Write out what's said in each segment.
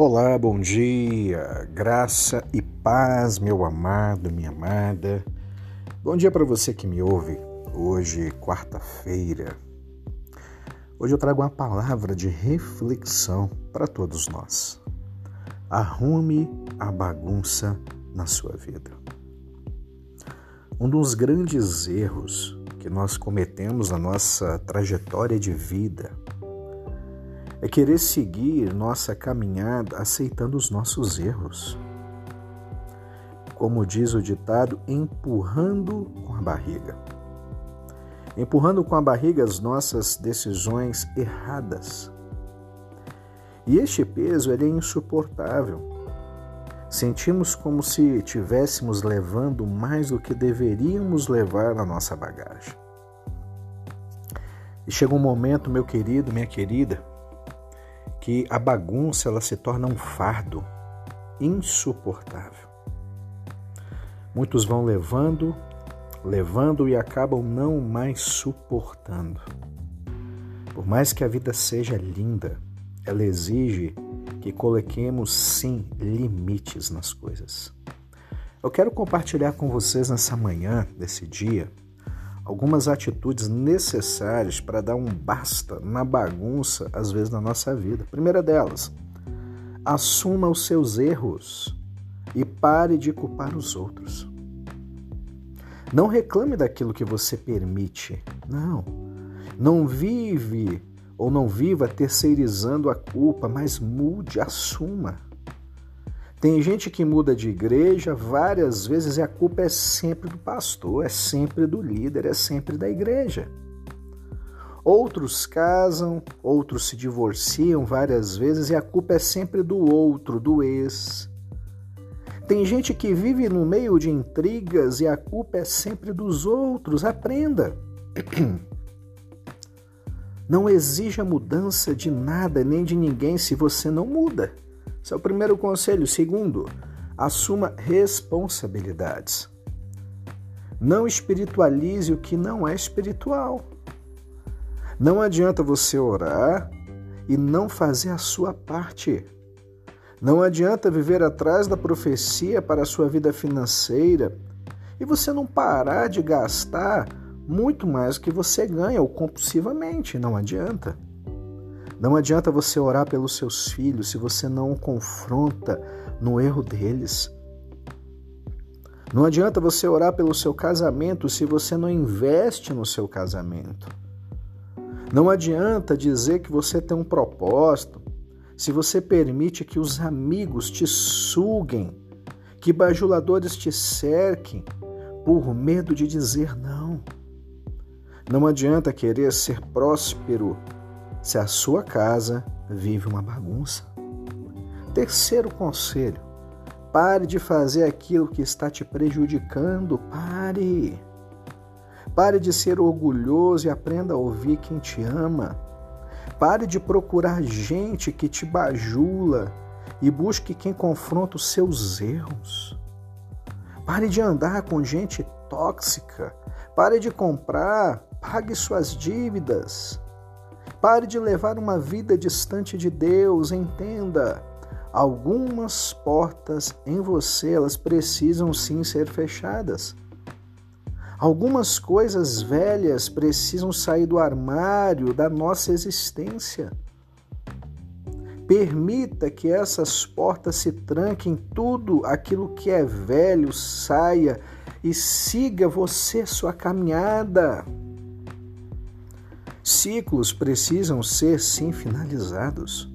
Olá, bom dia, graça e paz, meu amado, minha amada. Bom dia para você que me ouve. Hoje, quarta-feira. Hoje eu trago uma palavra de reflexão para todos nós. Arrume a bagunça na sua vida. Um dos grandes erros que nós cometemos na nossa trajetória de vida é querer seguir nossa caminhada aceitando os nossos erros. Como diz o ditado, empurrando com a barriga. Empurrando com a barriga as nossas decisões erradas. E este peso é insuportável. Sentimos como se estivéssemos levando mais do que deveríamos levar na nossa bagagem. E chega um momento, meu querido, minha querida, que a bagunça ela se torna um fardo insuportável. Muitos vão levando, levando e acabam não mais suportando. Por mais que a vida seja linda, ela exige que coloquemos sim limites nas coisas. Eu quero compartilhar com vocês nessa manhã, desse dia, algumas atitudes necessárias para dar um basta na bagunça, às vezes, na nossa vida. primeira delas, assuma os seus erros e pare de culpar os outros. Não reclame daquilo que você permite. Não. Não vive ou não viva terceirizando a culpa, mas mude, assuma. Tem gente que muda de igreja várias vezes e a culpa é sempre do pastor, é sempre do líder, é sempre da igreja. Outros casam, outros se divorciam várias vezes e a culpa é sempre do outro, do ex. Tem gente que vive no meio de intrigas e a culpa é sempre dos outros. Aprenda. Não exija mudança de nada nem de ninguém se você não muda. Esse é o primeiro conselho. Segundo, assuma responsabilidades. Não espiritualize o que não é espiritual. Não adianta você orar e não fazer a sua parte. Não adianta viver atrás da profecia para a sua vida financeira e você não parar de gastar muito mais que você ganha ou compulsivamente. Não adianta. Não adianta você orar pelos seus filhos se você não confronta no erro deles. Não adianta você orar pelo seu casamento se você não investe no seu casamento. Não adianta dizer que você tem um propósito se você permite que os amigos te suguem, que bajuladores te cerquem por medo de dizer não. Não adianta querer ser próspero se a sua casa vive uma bagunça. Terceiro conselho: pare de fazer aquilo que está te prejudicando. Pare. Pare de ser orgulhoso e aprenda a ouvir quem te ama. Pare de procurar gente que te bajula e busque quem confronta os seus erros. Pare de andar com gente tóxica. Pare de comprar. Pague suas dívidas. Pare de levar uma vida distante de Deus, entenda. Algumas portas em você, elas precisam sim ser fechadas. Algumas coisas velhas precisam sair do armário da nossa existência. Permita que essas portas se tranquem, tudo aquilo que é velho saia e siga você sua caminhada. Ciclos precisam ser sim finalizados.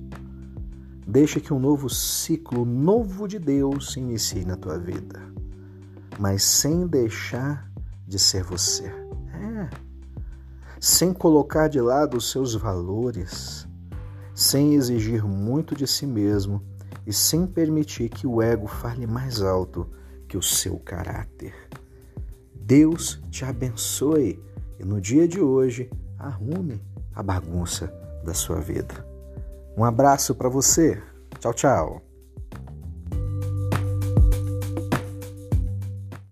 Deixa que um novo ciclo, novo de Deus, se inicie na tua vida, mas sem deixar de ser você. É. Sem colocar de lado os seus valores, sem exigir muito de si mesmo e sem permitir que o ego fale mais alto que o seu caráter. Deus te abençoe e no dia de hoje arrume a bagunça da sua vida. Um abraço para você. Tchau, tchau.